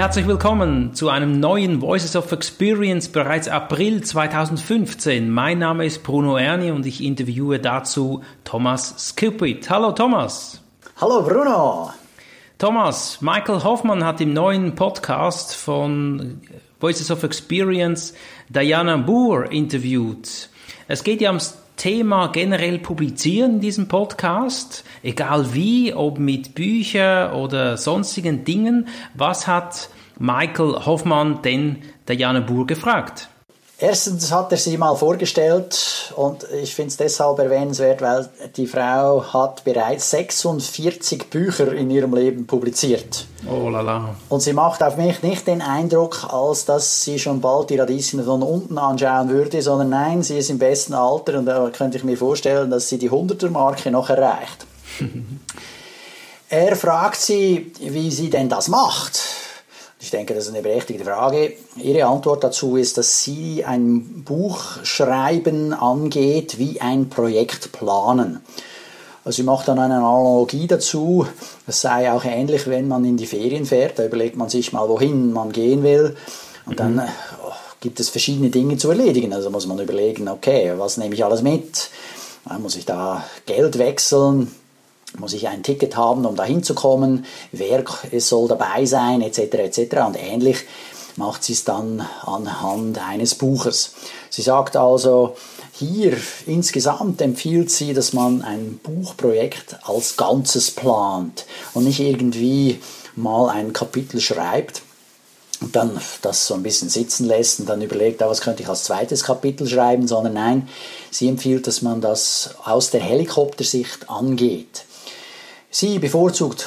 Herzlich willkommen zu einem neuen Voices of Experience bereits April 2015. Mein Name ist Bruno Erni und ich interviewe dazu Thomas Skipwith. Hallo Thomas. Hallo Bruno. Thomas, Michael Hoffmann hat im neuen Podcast von Voices of Experience Diana Boer interviewt. Es geht ja ums Thema generell publizieren in diesem Podcast, egal wie, ob mit Büchern oder sonstigen Dingen. Was hat Michael Hoffmann denn Diana Boer gefragt? Erstens hat er sie mal vorgestellt und ich finde es deshalb erwähnenswert, weil die Frau hat bereits 46 Bücher in ihrem Leben publiziert. Oh la la. Und sie macht auf mich nicht den Eindruck, als dass sie schon bald die Radieschen von unten anschauen würde, sondern nein, sie ist im besten Alter und da könnte ich mir vorstellen, dass sie die 100er-Marke noch erreicht. er fragt sie, wie sie denn das macht. Ich denke, das ist eine berechtigte Frage. Ihre Antwort dazu ist, dass sie ein Buchschreiben angeht wie ein Projekt planen. Also sie macht dann eine Analogie dazu. Es sei auch ähnlich, wenn man in die Ferien fährt. Da überlegt man sich mal, wohin man gehen will. Und dann oh, gibt es verschiedene Dinge zu erledigen. Also muss man überlegen, okay, was nehme ich alles mit? Dann muss ich da Geld wechseln? Muss ich ein Ticket haben, um dahin zu kommen, wer soll dabei sein, etc. etc. Und ähnlich macht sie es dann anhand eines Buches. Sie sagt also, hier insgesamt empfiehlt sie, dass man ein Buchprojekt als Ganzes plant und nicht irgendwie mal ein Kapitel schreibt und dann das so ein bisschen sitzen lässt und dann überlegt, ah, was könnte ich als zweites Kapitel schreiben, sondern nein, sie empfiehlt, dass man das aus der Helikoptersicht angeht. Sie bevorzugt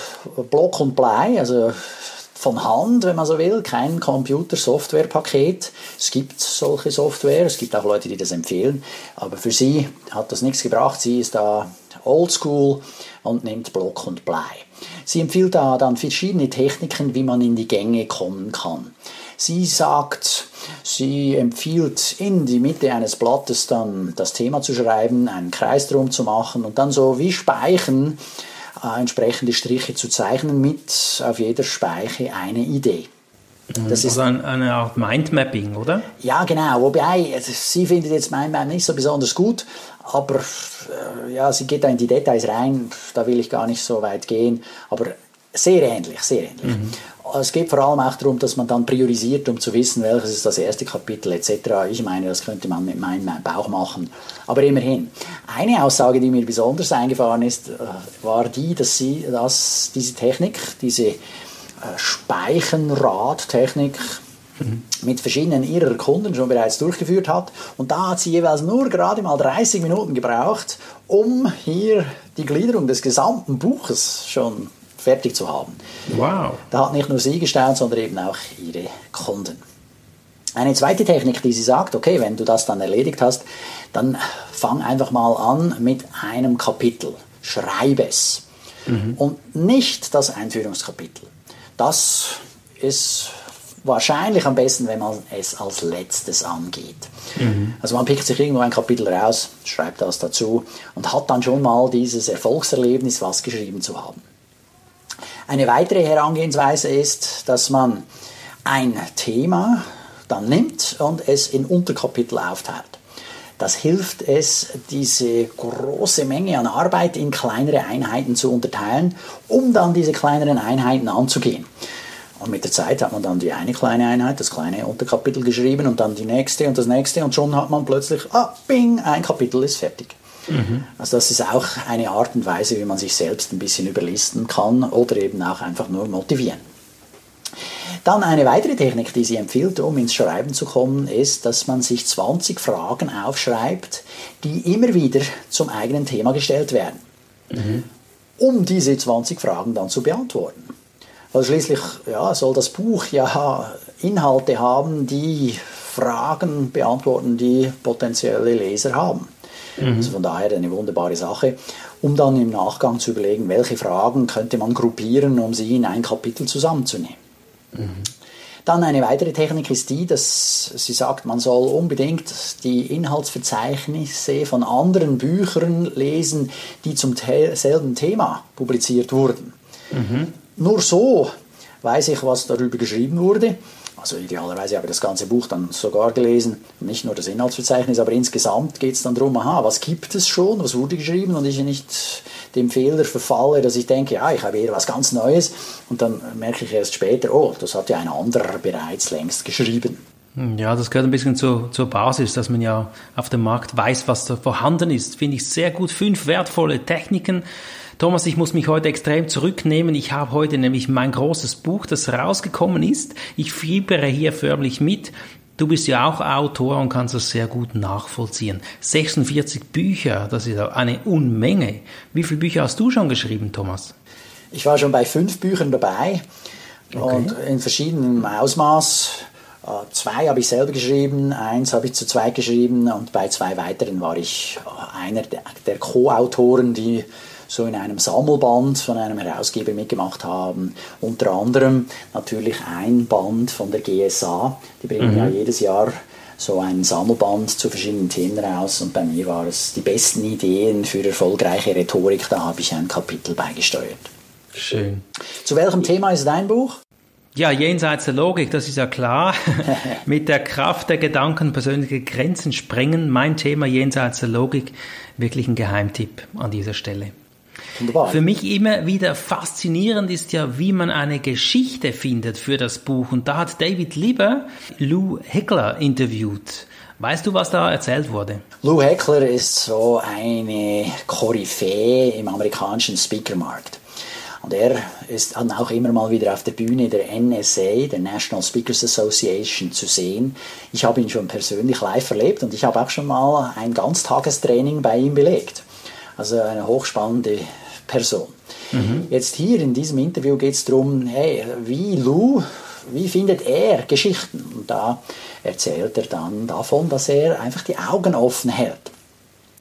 Block und Blei, also von Hand, wenn man so will, kein Computer-Software-Paket. Es gibt solche Software, es gibt auch Leute, die das empfehlen, aber für sie hat das nichts gebracht. Sie ist da oldschool und nimmt Block und Blei. Sie empfiehlt da dann verschiedene Techniken, wie man in die Gänge kommen kann. Sie sagt, sie empfiehlt in die Mitte eines Blattes dann das Thema zu schreiben, einen Kreis drum zu machen und dann so wie Speichen äh, entsprechende Striche zu zeichnen mit auf jeder Speiche eine Idee. Mhm. Das ist also eine Art Mindmapping, oder? Ja, genau. Wobei, also, sie findet jetzt Mindmapping nicht so besonders gut, aber äh, ja, sie geht da in die Details rein, da will ich gar nicht so weit gehen, aber sehr ähnlich, sehr ähnlich. Mhm. Es geht vor allem auch darum, dass man dann priorisiert, um zu wissen, welches ist das erste Kapitel etc. Ich meine, das könnte man mit meinem Bauch machen. Aber immerhin. Eine Aussage, die mir besonders eingefahren ist, äh, war die, dass sie dass diese Technik, diese äh, Speichenradtechnik mhm. mit verschiedenen ihrer Kunden schon bereits durchgeführt hat. Und da hat sie jeweils nur gerade mal 30 Minuten gebraucht, um hier die Gliederung des gesamten Buches schon fertig zu haben. Wow. Da hat nicht nur sie gestaunt, sondern eben auch ihre Kunden. Eine zweite Technik, die sie sagt, okay, wenn du das dann erledigt hast, dann fang einfach mal an mit einem Kapitel. Schreibe es. Mhm. Und nicht das Einführungskapitel. Das ist wahrscheinlich am besten, wenn man es als letztes angeht. Mhm. Also man pickt sich irgendwo ein Kapitel raus, schreibt das dazu und hat dann schon mal dieses Erfolgserlebnis, was geschrieben zu haben. Eine weitere Herangehensweise ist, dass man ein Thema dann nimmt und es in Unterkapitel aufteilt. Das hilft es, diese große Menge an Arbeit in kleinere Einheiten zu unterteilen, um dann diese kleineren Einheiten anzugehen. Und mit der Zeit hat man dann die eine kleine Einheit, das kleine Unterkapitel geschrieben und dann die nächste und das nächste und schon hat man plötzlich, ah, bing, ein Kapitel ist fertig. Mhm. Also das ist auch eine Art und Weise, wie man sich selbst ein bisschen überlisten kann oder eben auch einfach nur motivieren. Dann eine weitere Technik, die sie empfiehlt, um ins Schreiben zu kommen, ist, dass man sich 20 Fragen aufschreibt, die immer wieder zum eigenen Thema gestellt werden, mhm. um diese 20 Fragen dann zu beantworten. Weil schließlich ja, soll das Buch ja Inhalte haben, die Fragen beantworten, die potenzielle Leser haben. Mhm. Also von daher eine wunderbare Sache, um dann im Nachgang zu überlegen, welche Fragen könnte man gruppieren, um sie in ein Kapitel zusammenzunehmen. Mhm. Dann eine weitere Technik ist die, dass sie sagt, man soll unbedingt die Inhaltsverzeichnisse von anderen Büchern lesen, die zum selben Thema publiziert wurden. Mhm. Nur so weiß ich, was darüber geschrieben wurde. Also idealerweise habe ich das ganze Buch dann sogar gelesen, nicht nur das Inhaltsverzeichnis, aber insgesamt geht es dann darum, aha, was gibt es schon, was wurde geschrieben und ich nicht dem Fehler verfalle, dass ich denke, ja, ich habe eher was ganz Neues und dann merke ich erst später, oh, das hat ja ein anderer bereits längst geschrieben. Ja, das gehört ein bisschen zur, zur Basis, dass man ja auf dem Markt weiß, was da vorhanden ist. Finde ich sehr gut. Fünf wertvolle Techniken. Thomas, ich muss mich heute extrem zurücknehmen. Ich habe heute nämlich mein großes Buch, das rausgekommen ist. Ich fiebere hier förmlich mit. Du bist ja auch Autor und kannst das sehr gut nachvollziehen. 46 Bücher, das ist eine Unmenge. Wie viele Bücher hast du schon geschrieben, Thomas? Ich war schon bei fünf Büchern dabei okay. und in verschiedenem Ausmaß. Äh, zwei habe ich selber geschrieben, eins habe ich zu zweit geschrieben und bei zwei weiteren war ich einer der Co-Autoren, die so in einem Sammelband von einem Herausgeber mitgemacht haben. Unter anderem natürlich ein Band von der GSA. Die bringen mhm. ja jedes Jahr so ein Sammelband zu verschiedenen Themen raus und bei mir war es die besten Ideen für erfolgreiche Rhetorik. Da habe ich ein Kapitel beigesteuert. Schön. Zu welchem Thema ist dein Buch? Ja, jenseits der Logik, das ist ja klar. Mit der Kraft der Gedanken persönliche Grenzen sprengen. Mein Thema jenseits der Logik. Wirklich ein Geheimtipp an dieser Stelle. Wunderbar. Für mich immer wieder faszinierend ist ja, wie man eine Geschichte findet für das Buch. Und da hat David Lieber Lou Heckler interviewt. Weißt du, was da erzählt wurde? Lou Heckler ist so eine Koryphäe im amerikanischen Speakermarkt. Und er ist dann auch immer mal wieder auf der Bühne der NSA, der National Speakers Association, zu sehen. Ich habe ihn schon persönlich live erlebt und ich habe auch schon mal ein Ganztagestraining bei ihm belegt. Also eine hochspannende Person. Mhm. Jetzt hier in diesem Interview geht es darum, hey, wie Lou, wie findet er Geschichten? Und da erzählt er dann davon, dass er einfach die Augen offen hält.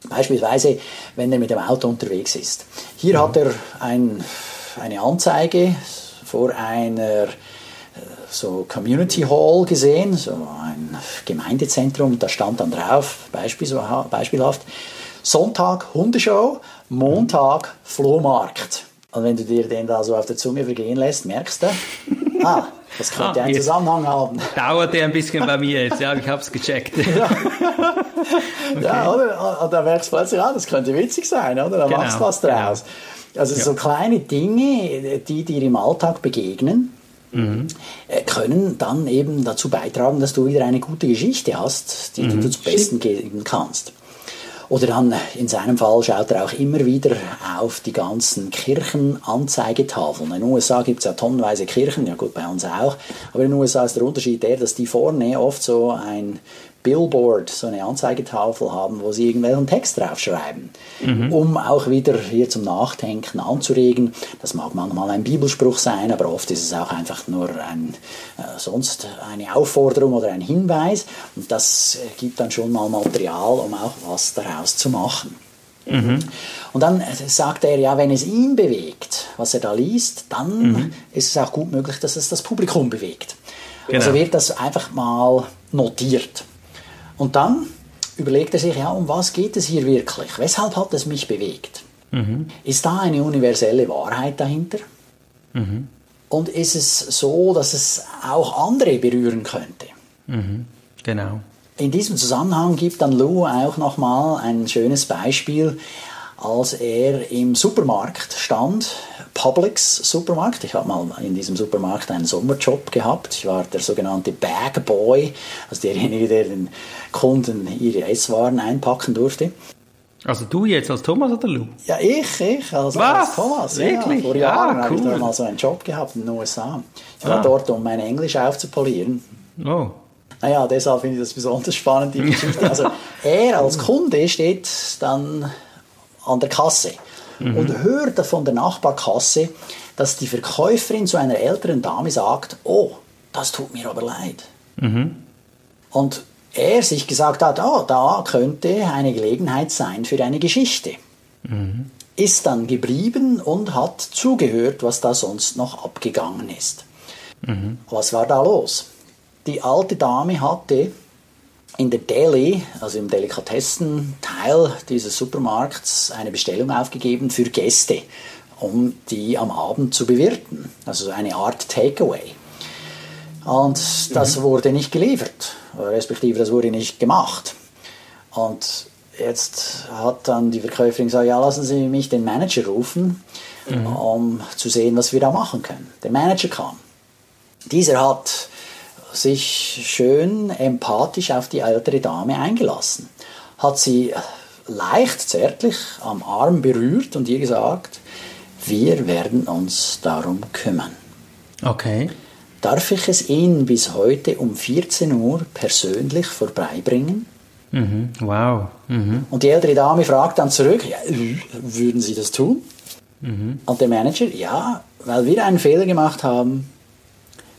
Beispielsweise, wenn er mit dem Auto unterwegs ist. Hier mhm. hat er ein, eine Anzeige vor einer äh, so Community Hall gesehen, so ein Gemeindezentrum, da stand dann drauf, beispielhaft, Sonntag Hundeshow, Montag Flohmarkt. Und wenn du dir den da so auf der Zunge vergehen lässt, merkst du, ah, das könnte ah, einen Zusammenhang haben. Dauert der ein bisschen bei mir jetzt, ja, ich habe es gecheckt. ja, okay. ja oder? Und da merkst du plötzlich, ah, das könnte witzig sein, oder? Da genau. machst du was draus. Also ja. so kleine Dinge, die dir im Alltag begegnen, mhm. Äh, können dann eben dazu beitragen, dass du wieder eine gute Geschichte hast, die, mhm. du zum Besten geben kannst. Oder dann in seinem Fall schaut er auch immer wieder auf die ganzen Kirchenanzeigetafeln. In den USA gibt es ja tonnenweise Kirchen, ja gut, bei uns auch. Aber in den USA ist der Unterschied der, dass die vorne oft so ein Billboard, so eine Anzeigetafel haben, wo sie irgendwelchen Text draufschreiben, mhm. um auch wieder hier zum Nachdenken anzuregen. Das mag manchmal ein Bibelspruch sein, aber oft ist es auch einfach nur ein, äh, sonst eine Aufforderung oder ein Hinweis. Und das äh, gibt dann schon mal Material, um auch was daraus zu machen. Mhm. Und dann äh, sagt er, ja, wenn es ihn bewegt, was er da liest, dann mhm. ist es auch gut möglich, dass es das Publikum bewegt. Genau. Also wird das einfach mal notiert. Und dann überlegt er sich, ja, um was geht es hier wirklich? Weshalb hat es mich bewegt? Mhm. Ist da eine universelle Wahrheit dahinter? Mhm. Und ist es so, dass es auch andere berühren könnte? Mhm. Genau. In diesem Zusammenhang gibt dann Lou auch nochmal ein schönes Beispiel, als er im Supermarkt stand Publix Supermarkt. Ich habe mal in diesem Supermarkt einen Sommerjob gehabt. Ich war der sogenannte Bag Boy, also derjenige, der den Kunden ihre Esswaren einpacken durfte. Also du jetzt als Thomas oder Lou? Ja, ich, ich als, als Thomas. Wirklich? Ja, vor Jahren ah, cool. habe ich da mal so einen Job gehabt in den USA. Ich war ah. dort, um mein Englisch aufzupolieren. Oh. Naja, deshalb finde ich das besonders spannend, die Geschichte. Also er als Kunde steht dann an der Kasse mhm. und hörte von der Nachbarkasse, dass die Verkäuferin zu einer älteren Dame sagt, oh, das tut mir aber leid. Mhm. Und er sich gesagt hat, oh, da könnte eine Gelegenheit sein für eine Geschichte. Mhm. Ist dann geblieben und hat zugehört, was da sonst noch abgegangen ist. Mhm. Was war da los? Die alte Dame hatte in der Deli, also im Delikatessenteil dieses Supermarkts, eine Bestellung aufgegeben für Gäste. um die am Abend zu bewirten. Also eine Art Takeaway. Und das mhm. wurde nicht geliefert, respektive das wurde nicht gemacht. Und jetzt hat dann die Verkäuferin gesagt, ja, lassen Sie mich den Manager rufen, mhm. um zu sehen, was wir da machen können. Der Manager kam. Dieser hat sich schön empathisch auf die ältere Dame eingelassen, hat sie leicht zärtlich am Arm berührt und ihr gesagt, wir werden uns darum kümmern. Okay. Darf ich es Ihnen bis heute um 14 Uhr persönlich vorbeibringen? Mhm. Wow. Mhm. Und die ältere Dame fragt dann zurück, ja, würden Sie das tun? Mhm. Und der Manager, ja, weil wir einen Fehler gemacht haben,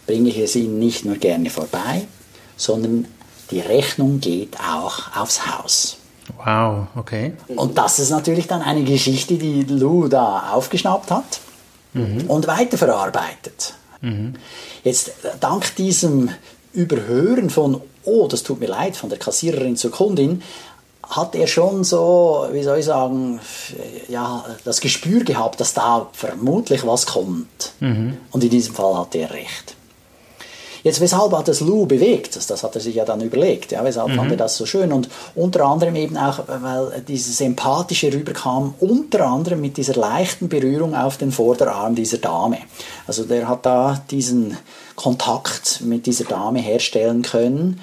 bringe ich es Ihnen nicht nur gerne vorbei, sondern die Rechnung geht auch aufs Haus. Wow, okay. Und das ist natürlich dann eine Geschichte, die Lou da aufgeschnappt hat mhm. und weiterverarbeitet. Mhm. Jetzt, dank diesem Überhören von, oh, das tut mir leid, von der Kassiererin zur Kundin, hat er schon so, wie soll ich sagen, ja, das Gespür gehabt, dass da vermutlich was kommt. Mhm. Und in diesem Fall hat er recht. Jetzt, weshalb hat das Lou bewegt? Das, das hat er sich ja dann überlegt. Ja, weshalb mhm. fand er das so schön? Und unter anderem eben auch, weil dieses Empathische rüberkam, unter anderem mit dieser leichten Berührung auf den Vorderarm dieser Dame. Also der hat da diesen Kontakt mit dieser Dame herstellen können.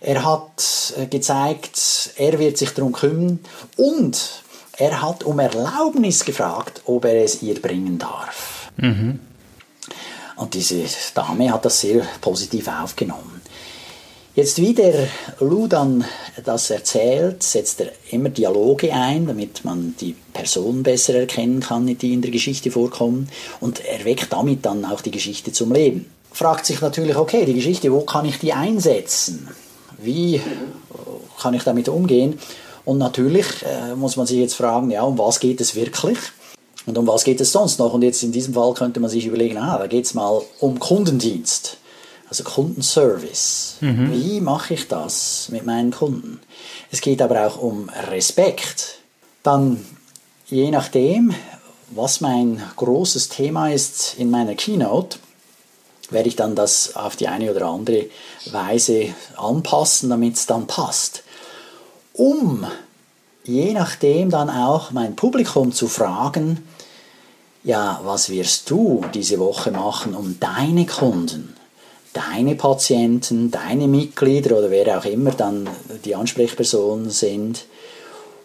Er hat äh, gezeigt, er wird sich darum kümmern und er hat um Erlaubnis gefragt, ob er es ihr bringen darf. Mhm. Und diese Dame hat das sehr positiv aufgenommen. Jetzt, wie der Lou dann das erzählt, setzt er immer Dialoge ein, damit man die Personen besser erkennen kann, die in der Geschichte vorkommen. Und er weckt damit dann auch die Geschichte zum Leben. Fragt sich natürlich, okay, die Geschichte, wo kann ich die einsetzen? Wie kann ich damit umgehen? Und natürlich äh, muss man sich jetzt fragen, ja, um was geht es wirklich? Und um was geht es sonst noch? Und jetzt in diesem Fall könnte man sich überlegen, ah, da geht es mal um Kundendienst, also Kundenservice. Mhm. Wie mache ich das mit meinen Kunden? Es geht aber auch um Respekt. Dann, je nachdem, was mein großes Thema ist in meiner Keynote, werde ich dann das auf die eine oder andere Weise anpassen, damit es dann passt. Um je nachdem dann auch mein Publikum zu fragen, ja, was wirst du diese Woche machen, um deine Kunden, deine Patienten, deine Mitglieder oder wer auch immer dann die Ansprechpersonen sind,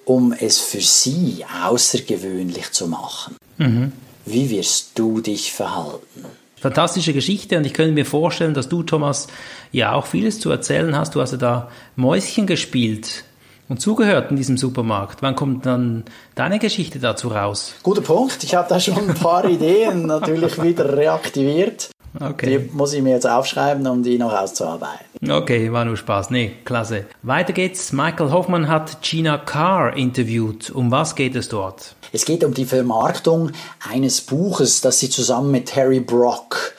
um es für sie außergewöhnlich zu machen? Mhm. Wie wirst du dich verhalten? Fantastische Geschichte und ich könnte mir vorstellen, dass du, Thomas, ja auch vieles zu erzählen hast. Du hast ja da Mäuschen gespielt und zugehört in diesem Supermarkt. Wann kommt dann deine Geschichte dazu raus? Guter Punkt. Ich habe da schon ein paar Ideen natürlich wieder reaktiviert. Okay. Die muss ich mir jetzt aufschreiben, um die noch auszuarbeiten. Okay, war nur Spaß. Nee, klasse. Weiter geht's. Michael Hoffmann hat Gina Carr interviewt. Um was geht es dort? Es geht um die Vermarktung eines Buches, das sie zusammen mit Terry Brock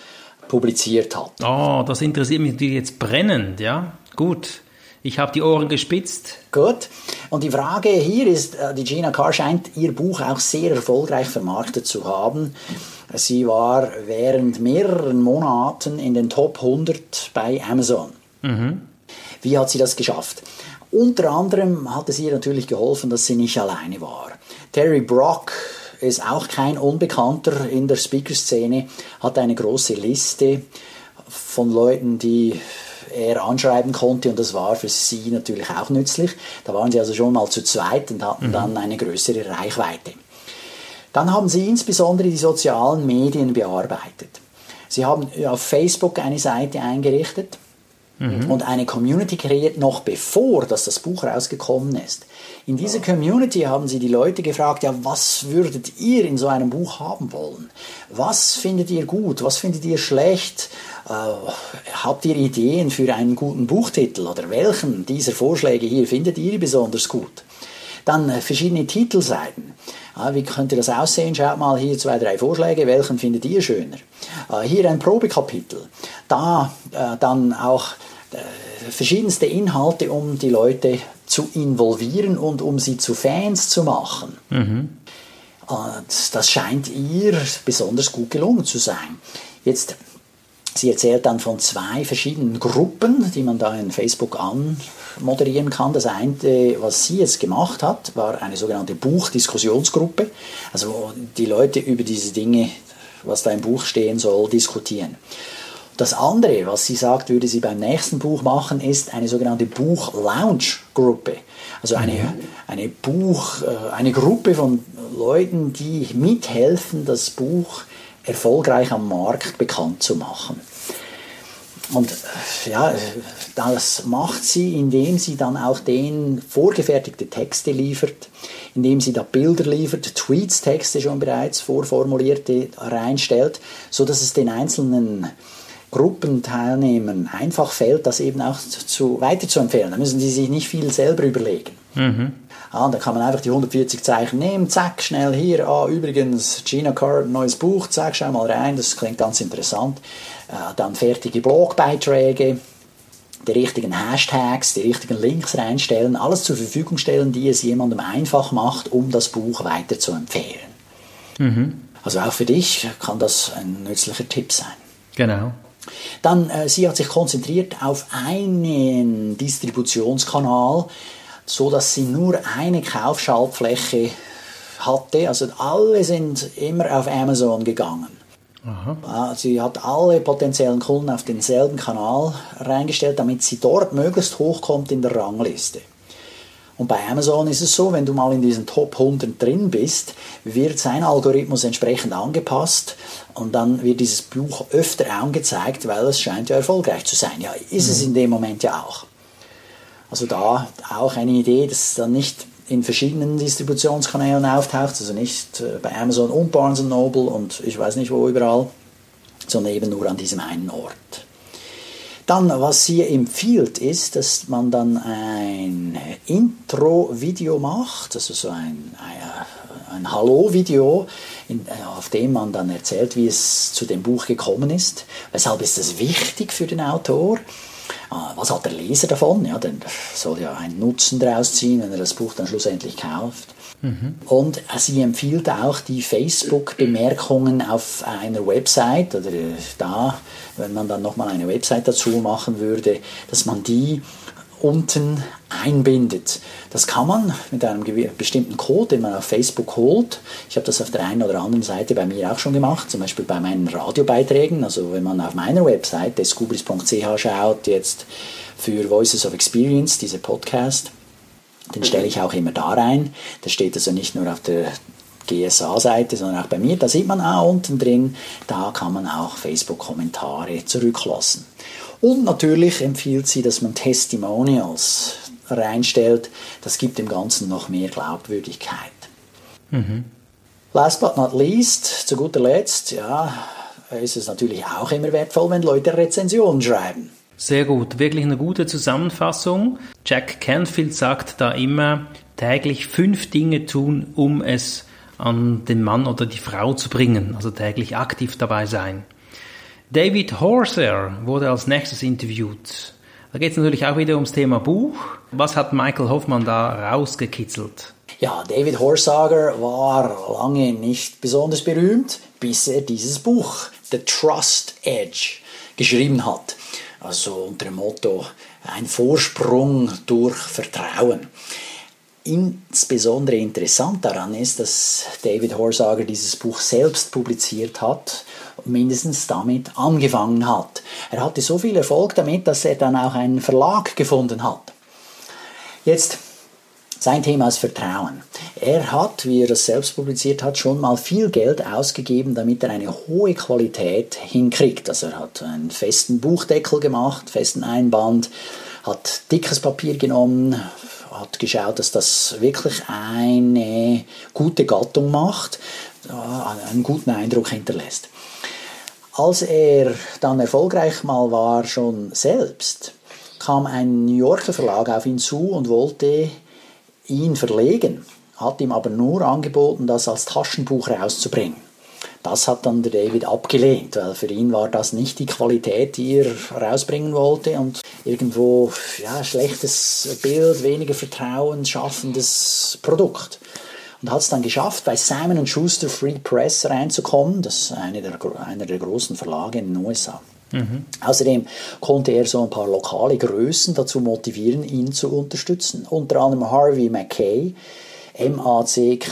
publiziert hat. Oh, das interessiert mich natürlich jetzt brennend, ja? Gut. Ich habe die Ohren gespitzt. Gut. Und die Frage hier ist, äh, die Gina Carr scheint ihr Buch auch sehr erfolgreich vermarktet zu haben. Sie war während mehreren Monaten in den Top 100 bei Amazon. Mhm. Wie hat sie das geschafft? Unter anderem hat es ihr natürlich geholfen, dass sie nicht alleine war. Terry Brock ist auch kein Unbekannter in der Speaker-Szene, hat eine große Liste von Leuten, die er anschreiben konnte und das war für sie natürlich auch nützlich. Da waren sie also schon mal zu zweit und hatten mhm. dann eine größere Reichweite. Dann haben sie insbesondere die sozialen Medien bearbeitet. Sie haben auf Facebook eine Seite eingerichtet mhm. und eine Community kreiert, noch bevor dass das Buch rausgekommen ist. In dieser Community haben sie die Leute gefragt, ja, was würdet ihr in so einem Buch haben wollen? Was findet ihr gut? Was findet ihr schlecht? Äh, habt ihr Ideen für einen guten Buchtitel oder welchen dieser Vorschläge hier findet ihr besonders gut? Dann äh, verschiedene Titelseiten. Ah, wie könnte das aussehen? Schaut mal hier zwei, drei Vorschläge. Welchen findet ihr schöner? Äh, hier ein Probekapitel. Da äh, dann auch verschiedenste Inhalte, um die Leute zu involvieren und um sie zu Fans zu machen. Mhm. Und das scheint ihr besonders gut gelungen zu sein. Jetzt, sie erzählt dann von zwei verschiedenen Gruppen, die man da in Facebook anmoderieren kann. Das eine, was sie jetzt gemacht hat, war eine sogenannte Buchdiskussionsgruppe, also wo die Leute über diese Dinge, was da im Buch stehen soll, diskutieren. Das andere, was sie sagt, würde sie beim nächsten Buch machen, ist eine sogenannte Buch-Lounge-Gruppe. Also eine, mhm. eine Buch, äh, eine Gruppe von Leuten, die mithelfen, das Buch erfolgreich am Markt bekannt zu machen. Und äh, ja, das macht sie, indem sie dann auch den vorgefertigte Texte liefert, indem sie da Bilder liefert, Tweets, Texte schon bereits vorformulierte reinstellt, so dass es den einzelnen Gruppenteilnehmern einfach fällt, das eben auch zu, weiterzuempfehlen. Da müssen die sich nicht viel selber überlegen. Mhm. Ja, da kann man einfach die 140 Zeichen nehmen, zack, schnell hier, ah, übrigens, Gina Carr, neues Buch, zack, schau mal rein, das klingt ganz interessant. Äh, dann fertige Blogbeiträge, die richtigen Hashtags, die richtigen Links reinstellen, alles zur Verfügung stellen, die es jemandem einfach macht, um das Buch weiter zu empfehlen. Mhm. Also auch für dich kann das ein nützlicher Tipp sein. Genau. Dann, äh, sie hat sich konzentriert auf einen Distributionskanal, so dass sie nur eine Kaufschaltfläche hatte. Also alle sind immer auf Amazon gegangen. Aha. Sie hat alle potenziellen Kunden auf denselben Kanal reingestellt, damit sie dort möglichst hochkommt in der Rangliste. Und bei Amazon ist es so, wenn du mal in diesen Top 100 drin bist, wird sein Algorithmus entsprechend angepasst und dann wird dieses Buch öfter angezeigt, weil es scheint ja erfolgreich zu sein. Ja, ist mhm. es in dem Moment ja auch. Also da auch eine Idee, dass es dann nicht in verschiedenen Distributionskanälen auftaucht, also nicht äh, bei Amazon und Barnes Noble und ich weiß nicht wo überall, sondern eben nur an diesem einen Ort. Dann, was sie empfiehlt, ist, dass man dann ein Intro-Video macht, also so ein, ein, ein Hallo-Video, äh, auf dem man dann erzählt, wie es zu dem Buch gekommen ist. Weshalb ist das wichtig für den Autor? Ah, was hat der Leser davon? Ja, der soll ja einen Nutzen daraus ziehen, wenn er das Buch dann schlussendlich kauft. Mhm. Und sie empfiehlt auch die Facebook-Bemerkungen auf einer Website oder äh, da, wenn man dann nochmal eine Website dazu machen würde, dass man die unten einbindet. Das kann man mit einem bestimmten Code, den man auf Facebook holt. Ich habe das auf der einen oder anderen Seite bei mir auch schon gemacht, zum Beispiel bei meinen Radiobeiträgen. Also wenn man auf meiner Website descubris.ch schaut, jetzt für Voices of Experience, diese Podcast, den stelle ich auch immer da rein. Das steht also nicht nur auf der GSA-Seite, sondern auch bei mir. Da sieht man auch unten drin, da kann man auch Facebook-Kommentare zurücklassen. Und natürlich empfiehlt sie, dass man Testimonials reinstellt. Das gibt dem Ganzen noch mehr Glaubwürdigkeit. Mhm. Last but not least, zu guter Letzt, ja, ist es natürlich auch immer wertvoll, wenn Leute Rezensionen schreiben. Sehr gut, wirklich eine gute Zusammenfassung. Jack Canfield sagt da immer, täglich fünf Dinge tun, um es an den Mann oder die Frau zu bringen, also täglich aktiv dabei sein. David Horser wurde als nächstes interviewt. Da geht es natürlich auch wieder ums Thema Buch. Was hat Michael Hoffmann da rausgekitzelt? Ja, David Horsager war lange nicht besonders berühmt, bis er dieses Buch, The Trust Edge, geschrieben hat also unter dem Motto ein Vorsprung durch Vertrauen. Insbesondere interessant daran ist, dass David Horsager dieses Buch selbst publiziert hat und mindestens damit angefangen hat. Er hatte so viel Erfolg damit, dass er dann auch einen Verlag gefunden hat. Jetzt sein Thema ist Vertrauen. Er hat, wie er es selbst publiziert hat, schon mal viel Geld ausgegeben, damit er eine hohe Qualität hinkriegt. Also er hat einen festen Buchdeckel gemacht, festen Einband, hat dickes Papier genommen, hat geschaut, dass das wirklich eine gute Gattung macht, einen guten Eindruck hinterlässt. Als er dann erfolgreich mal war, schon selbst, kam ein New Yorker Verlag auf ihn zu und wollte ihn verlegen, hat ihm aber nur angeboten, das als Taschenbuch rauszubringen. Das hat dann der David abgelehnt, weil für ihn war das nicht die Qualität, die er rausbringen wollte und irgendwo ja, schlechtes Bild, weniger Vertrauen schaffendes Produkt. und hat es dann geschafft, bei Simon Schuster Free Press reinzukommen. Das ist eine der, einer der großen Verlage in den USA. Mhm. Außerdem konnte er so ein paar lokale Größen dazu motivieren, ihn zu unterstützen. Unter anderem Harvey Mackay, M-A-C-K-A-Y,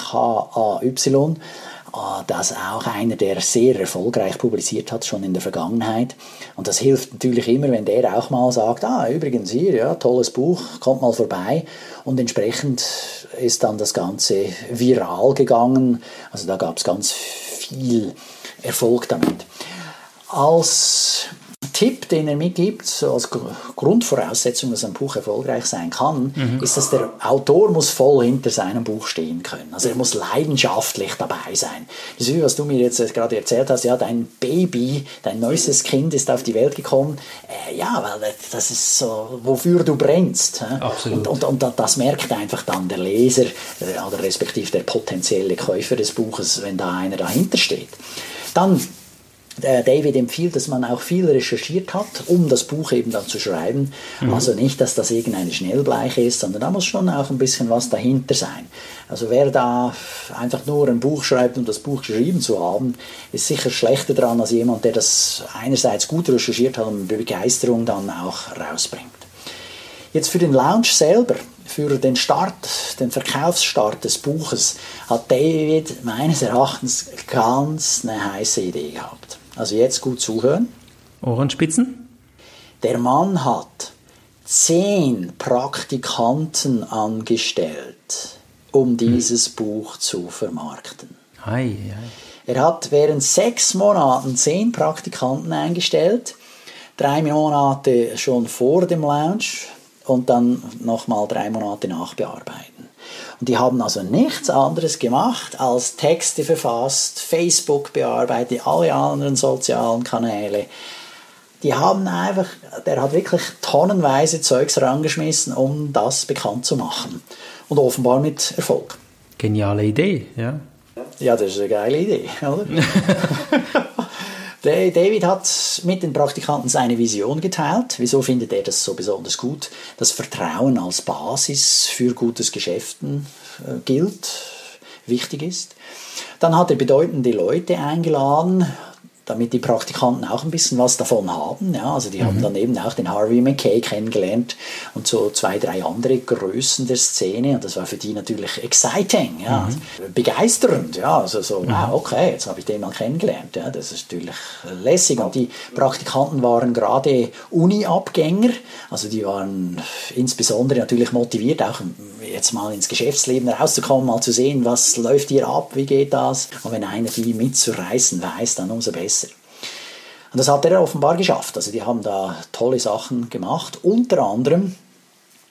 das auch einer, der sehr erfolgreich publiziert hat, schon in der Vergangenheit. Und das hilft natürlich immer, wenn der auch mal sagt, ah, übrigens hier, ja, tolles Buch, kommt mal vorbei. Und entsprechend ist dann das Ganze viral gegangen. Also da gab es ganz viel Erfolg damit. Als Tipp, den er mitgibt, so als Grundvoraussetzung, dass ein Buch erfolgreich sein kann, mhm. ist, dass der Autor muss voll hinter seinem Buch stehen können. Also er muss leidenschaftlich dabei sein. Das ist wie was du mir jetzt gerade erzählt hast, ja, dein Baby, dein neuestes Kind ist auf die Welt gekommen. Äh, ja, weil das ist so, wofür du brennst. Absolut. Und, und, und das merkt einfach dann der Leser äh, oder respektive der potenzielle Käufer des Buches, wenn da einer dahinter steht. Dann David empfiehlt, dass man auch viel recherchiert hat, um das Buch eben dann zu schreiben. Mhm. Also nicht, dass das irgendeine Schnellbleiche ist, sondern da muss schon auch ein bisschen was dahinter sein. Also wer da einfach nur ein Buch schreibt, um das Buch geschrieben zu haben, ist sicher schlechter dran als jemand, der das einerseits gut recherchiert hat und Begeisterung dann auch rausbringt. Jetzt für den Launch selber, für den Start, den Verkaufsstart des Buches, hat David meines Erachtens ganz eine heiße Idee gehabt. Also jetzt gut zuhören. Ohrenspitzen. Der Mann hat zehn Praktikanten angestellt, um hm. dieses hm. Buch zu vermarkten. Ei, ei. Er hat während sechs Monaten zehn Praktikanten eingestellt, drei Monate schon vor dem Launch und dann nochmal drei Monate nachbearbeiten. Und die haben also nichts anderes gemacht, als Texte verfasst, Facebook bearbeitet, alle anderen sozialen Kanäle. Die haben einfach, der hat wirklich tonnenweise Zeugs rangeschmissen, um das bekannt zu machen. Und offenbar mit Erfolg. Geniale Idee, ja. Ja, das ist eine geile Idee, oder? David hat mit den Praktikanten seine Vision geteilt. Wieso findet er das so besonders gut? Das Vertrauen als Basis für gutes Geschäften äh, gilt, wichtig ist. Dann hat er bedeutende Leute eingeladen, damit die Praktikanten auch ein bisschen was davon haben. Ja, also die mhm. haben dann eben auch den Harvey McKay kennengelernt und so zwei, drei andere Größen der Szene und das war für die natürlich exciting, ja, mhm. begeisternd, ja, also so, mhm. wow, okay, jetzt habe ich den mal kennengelernt, ja, das ist natürlich lässig und die Praktikanten waren gerade Uni-Abgänger, also die waren insbesondere natürlich motiviert, auch jetzt mal ins Geschäftsleben rauszukommen, mal zu sehen, was läuft hier ab, wie geht das und wenn einer die mitzureißen weiß, dann umso besser. Und das hat er offenbar geschafft. Also die haben da tolle Sachen gemacht. Unter anderem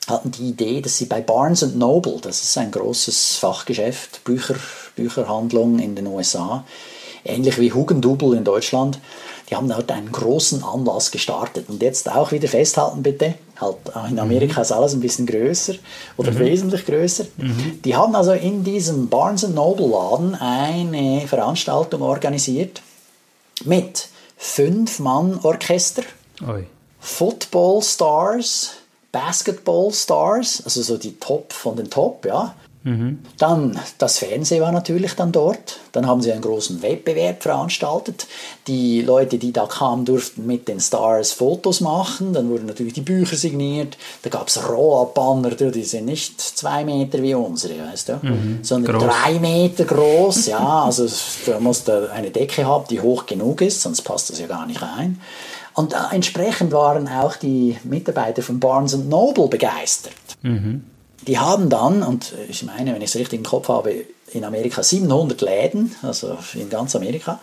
hatten die Idee, dass sie bei Barnes Noble, das ist ein großes Fachgeschäft, Bücher, Bücherhandlung in den USA, ähnlich wie Hugendubel in Deutschland, die haben dort einen großen Anlass gestartet. Und jetzt auch wieder festhalten bitte, halt in Amerika mhm. ist alles ein bisschen größer oder mhm. wesentlich größer. Mhm. Die haben also in diesem Barnes Noble Laden eine Veranstaltung organisiert mit Fünf-Mann-Orchester, Football Stars, Basketball Stars, also so die Top von den Top, ja. Mhm. Dann das Fernsehen war natürlich dann dort. Dann haben sie einen großen Wettbewerb veranstaltet. Die Leute, die da kamen, durften mit den Stars Fotos machen. Dann wurden natürlich die Bücher signiert. Da gab es Rollbanner, die sind nicht zwei Meter wie unsere, weißt du, mhm. sondern groß. drei Meter groß. Ja, also da musst du eine Decke haben, die hoch genug ist, sonst passt das ja gar nicht rein. Und entsprechend waren auch die Mitarbeiter von Barnes Noble begeistert. Mhm. Die haben dann, und ich meine, wenn ich es richtig im Kopf habe, in Amerika 700 Läden, also in ganz Amerika,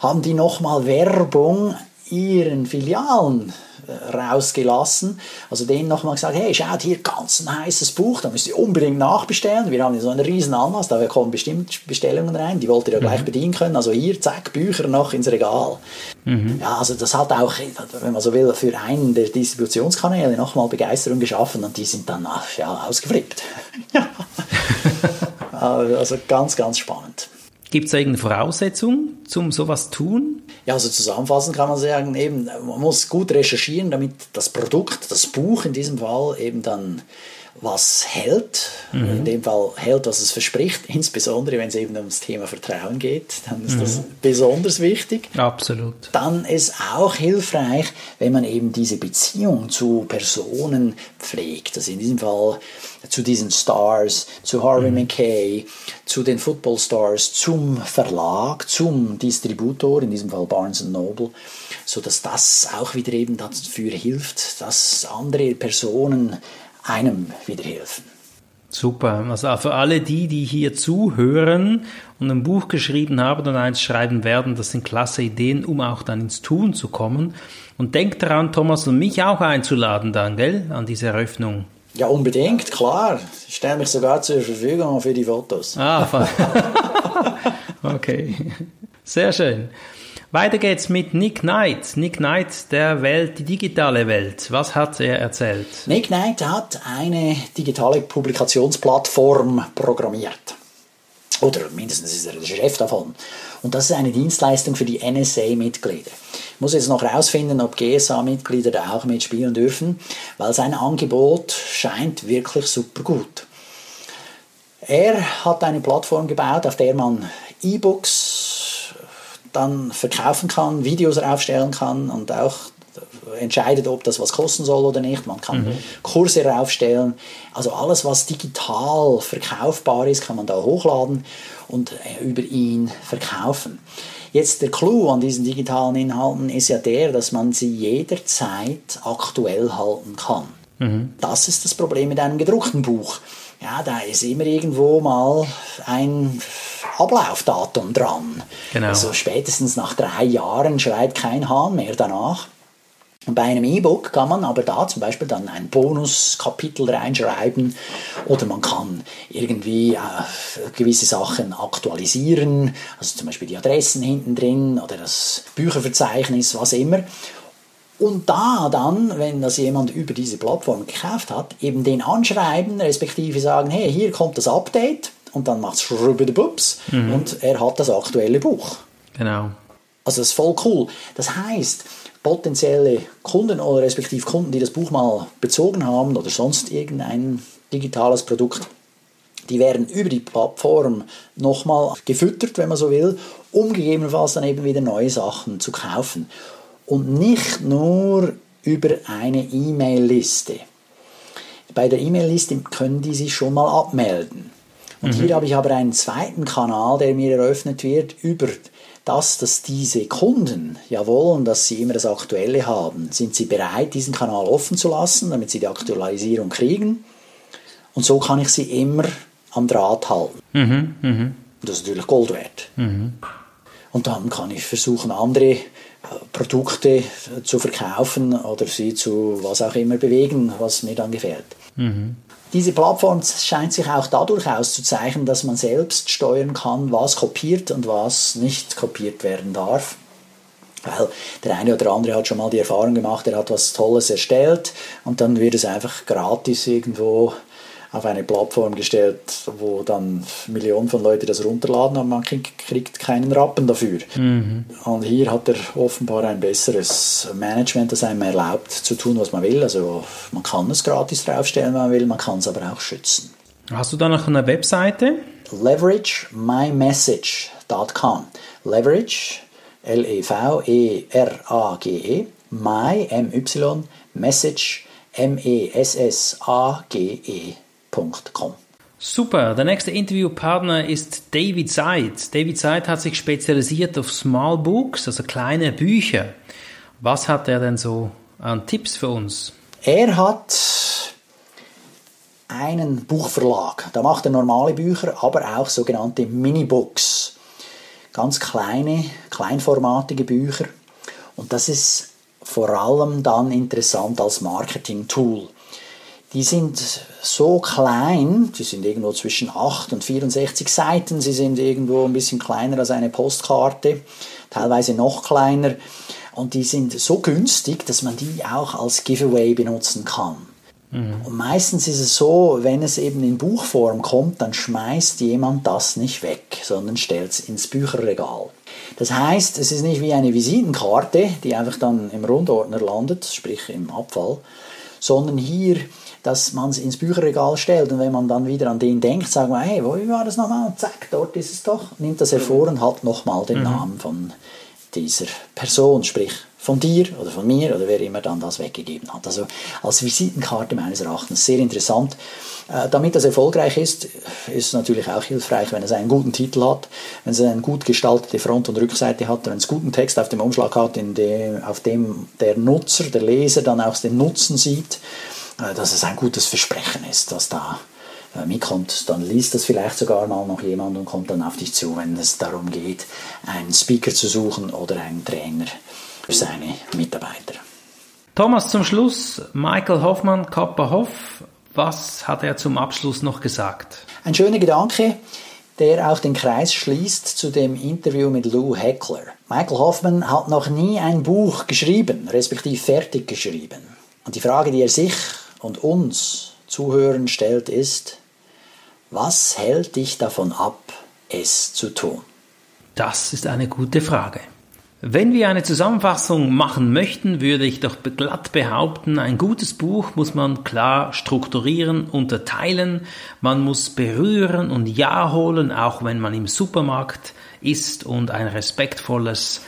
haben die nochmal Werbung ihren Filialen äh, rausgelassen. Also denen nochmal gesagt, hey, schaut hier, ganz ein heißes Buch, da müsst ihr unbedingt nachbestellen. Wir haben so einen riesen Anlass, da kommen bestimmt Bestellungen rein, die wollt ihr ja gleich mhm. bedienen können. Also hier, zack, Bücher noch ins Regal. Mhm. Ja, also das hat auch, wenn man so will, für einen der Distributionskanäle nochmal Begeisterung geschaffen und die sind dann ja, ausgeflippt. also ganz, ganz spannend. Gibt es irgendeine Voraussetzung, zum sowas tun? Ja, also zusammenfassend kann man sagen, eben, man muss gut recherchieren, damit das Produkt, das Buch in diesem Fall eben dann was hält, mhm. in dem Fall hält, was es verspricht, insbesondere wenn es eben ums Thema Vertrauen geht, dann ist mhm. das besonders wichtig. Absolut. Dann ist auch hilfreich, wenn man eben diese Beziehung zu Personen pflegt, also in diesem Fall zu diesen Stars, zu Harvey mhm. McKay, zu den Football Stars, zum Verlag, zum Distributor, in diesem Fall Barnes Noble, so dass das auch wieder eben dafür hilft, dass andere Personen einem wieder helfen. Super. Also für alle die, die hier zuhören und ein Buch geschrieben haben und eins schreiben werden, das sind klasse Ideen, um auch dann ins Tun zu kommen. Und denkt daran, Thomas und mich auch einzuladen dann, gell, an diese Eröffnung. Ja, unbedingt, klar. Ich stelle mich sogar zur Verfügung für die Fotos. Ah, okay. Sehr schön. Weiter geht's mit Nick Knight. Nick Knight der Welt, die digitale Welt. Was hat er erzählt? Nick Knight hat eine digitale Publikationsplattform programmiert. Oder mindestens ist er der Chef davon. Und das ist eine Dienstleistung für die NSA-Mitglieder. Ich muss jetzt noch herausfinden, ob GSA-Mitglieder da auch mitspielen dürfen, weil sein Angebot scheint wirklich super gut. Er hat eine Plattform gebaut, auf der man E-Books dann verkaufen kann, Videos aufstellen kann und auch entscheidet, ob das was kosten soll oder nicht. Man kann mhm. Kurse raufstellen. Also alles, was digital verkaufbar ist, kann man da hochladen und äh, über ihn verkaufen. Jetzt der Clou an diesen digitalen Inhalten ist ja der, dass man sie jederzeit aktuell halten kann. Mhm. Das ist das Problem mit einem gedruckten Buch. Ja, da ist immer irgendwo mal ein Ablaufdatum dran. Genau. Also spätestens nach drei Jahren schreit kein Hahn mehr danach. Und bei einem E-Book kann man aber da zum Beispiel dann ein Bonuskapitel reinschreiben oder man kann irgendwie äh, gewisse Sachen aktualisieren, also zum Beispiel die Adressen hinten drin oder das Bücherverzeichnis, was immer. Und da dann, wenn das jemand über diese Plattform gekauft hat, eben den anschreiben, respektive sagen, hey, hier kommt das Update und dann macht es Bups mhm. und er hat das aktuelle Buch. Genau. Also das ist voll cool. Das heißt, potenzielle Kunden oder respektive Kunden, die das Buch mal bezogen haben oder sonst irgendein digitales Produkt, die werden über die Plattform nochmal gefüttert, wenn man so will, um gegebenenfalls dann eben wieder neue Sachen zu kaufen. Und nicht nur über eine E-Mail-Liste. Bei der E-Mail-Liste können die sich schon mal abmelden. Und mhm. hier habe ich aber einen zweiten Kanal, der mir eröffnet wird, über das, dass diese Kunden ja wollen, dass sie immer das Aktuelle haben. Sind sie bereit, diesen Kanal offen zu lassen, damit sie die Aktualisierung kriegen? Und so kann ich sie immer am Draht halten. Mhm, mh. Das ist natürlich Gold wert. Mhm. Und dann kann ich versuchen, andere äh, Produkte zu verkaufen oder sie zu was auch immer bewegen, was mir dann gefällt. Mhm. Diese Plattform scheint sich auch dadurch auszuzeichnen, dass man selbst steuern kann, was kopiert und was nicht kopiert werden darf. Weil der eine oder andere hat schon mal die Erfahrung gemacht, er hat was Tolles erstellt und dann wird es einfach gratis irgendwo auf eine Plattform gestellt, wo dann Millionen von Leuten das runterladen, aber man kriegt keinen Rappen dafür. Mhm. Und hier hat er offenbar ein besseres Management, das einem erlaubt zu tun, was man will. Also man kann es gratis draufstellen, wenn man will, man kann es aber auch schützen. Hast du da noch eine Webseite? LeverageMyMessage.com. Leverage, L-E-V-E-R-A-G-E, My, M-Y, Message, M-E-S-S-A-G-E www.smallbooks.com. Super, der nächste Interviewpartner ist David Seid. David Seid hat sich spezialisiert auf Small Books, also kleine Bücher. Was hat er denn so an Tipps für uns? Er hat einen Buchverlag. Da macht er normale Bücher, aber auch sogenannte Minibooks. Ganz kleine, kleinformatige Bücher. Und das ist vor allem dann interessant als Marketing-Tool. Die sind so klein, die sind irgendwo zwischen 8 und 64 Seiten, sie sind irgendwo ein bisschen kleiner als eine Postkarte, teilweise noch kleiner und die sind so günstig, dass man die auch als Giveaway benutzen kann. Mhm. Und meistens ist es so, wenn es eben in Buchform kommt, dann schmeißt jemand das nicht weg, sondern stellt es ins Bücherregal. Das heißt, es ist nicht wie eine Visitenkarte, die einfach dann im Rundordner landet, sprich im Abfall, sondern hier, dass man es ins Bücherregal stellt und wenn man dann wieder an den denkt, sagt man, hey, wo war das nochmal? Zack, dort ist es doch. Nimmt das hervor und hat nochmal den mhm. Namen von dieser Person, sprich von dir oder von mir oder wer immer dann das weggegeben hat. Also als Visitenkarte meines Erachtens sehr interessant. Äh, damit das erfolgreich ist, ist es natürlich auch hilfreich, wenn es einen guten Titel hat, wenn es eine gut gestaltete Front- und Rückseite hat, wenn es guten Text auf dem Umschlag hat, in dem, auf dem der Nutzer, der Leser dann auch den Nutzen sieht, dass es ein gutes Versprechen ist, was da äh, mitkommt, dann liest das vielleicht sogar mal noch jemand und kommt dann auf dich zu, wenn es darum geht, einen Speaker zu suchen oder einen Trainer für seine Mitarbeiter. Thomas, zum Schluss, Michael Hoffmann, Kappa Hoff, was hat er zum Abschluss noch gesagt? Ein schöner Gedanke, der auch den Kreis schließt zu dem Interview mit Lou Heckler. Michael Hoffman hat noch nie ein Buch geschrieben, respektive fertig geschrieben. Und die Frage, die er sich und uns Zuhörern stellt, ist, was hält dich davon ab, es zu tun? Das ist eine gute Frage. Wenn wir eine Zusammenfassung machen möchten, würde ich doch glatt behaupten, ein gutes Buch muss man klar strukturieren, unterteilen, man muss berühren und Ja holen, auch wenn man im Supermarkt ist und ein respektvolles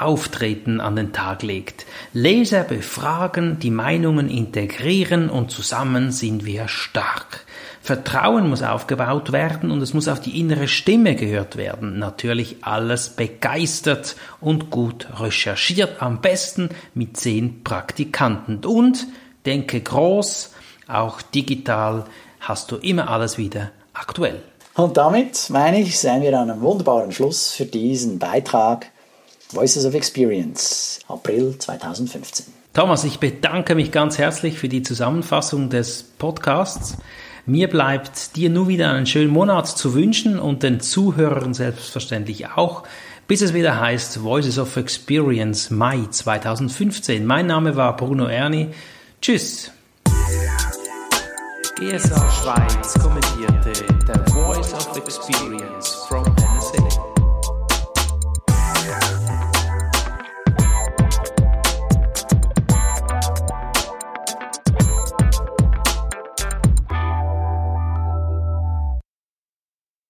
Auftreten an den Tag legt. Leser befragen, die Meinungen integrieren und zusammen sind wir stark. Vertrauen muss aufgebaut werden und es muss auf die innere Stimme gehört werden. Natürlich alles begeistert und gut recherchiert, am besten mit zehn Praktikanten. Und denke groß, auch digital hast du immer alles wieder aktuell. Und damit, meine ich, seien wir an einem wunderbaren Schluss für diesen Beitrag Voices of Experience, April 2015. Thomas, ich bedanke mich ganz herzlich für die Zusammenfassung des Podcasts. Mir bleibt dir nur wieder einen schönen Monat zu wünschen und den Zuhörern selbstverständlich auch, bis es wieder heißt Voices of Experience Mai 2015. Mein Name war Bruno Erni. Tschüss. GSA Schweiz kommentierte The Voice of Experience from.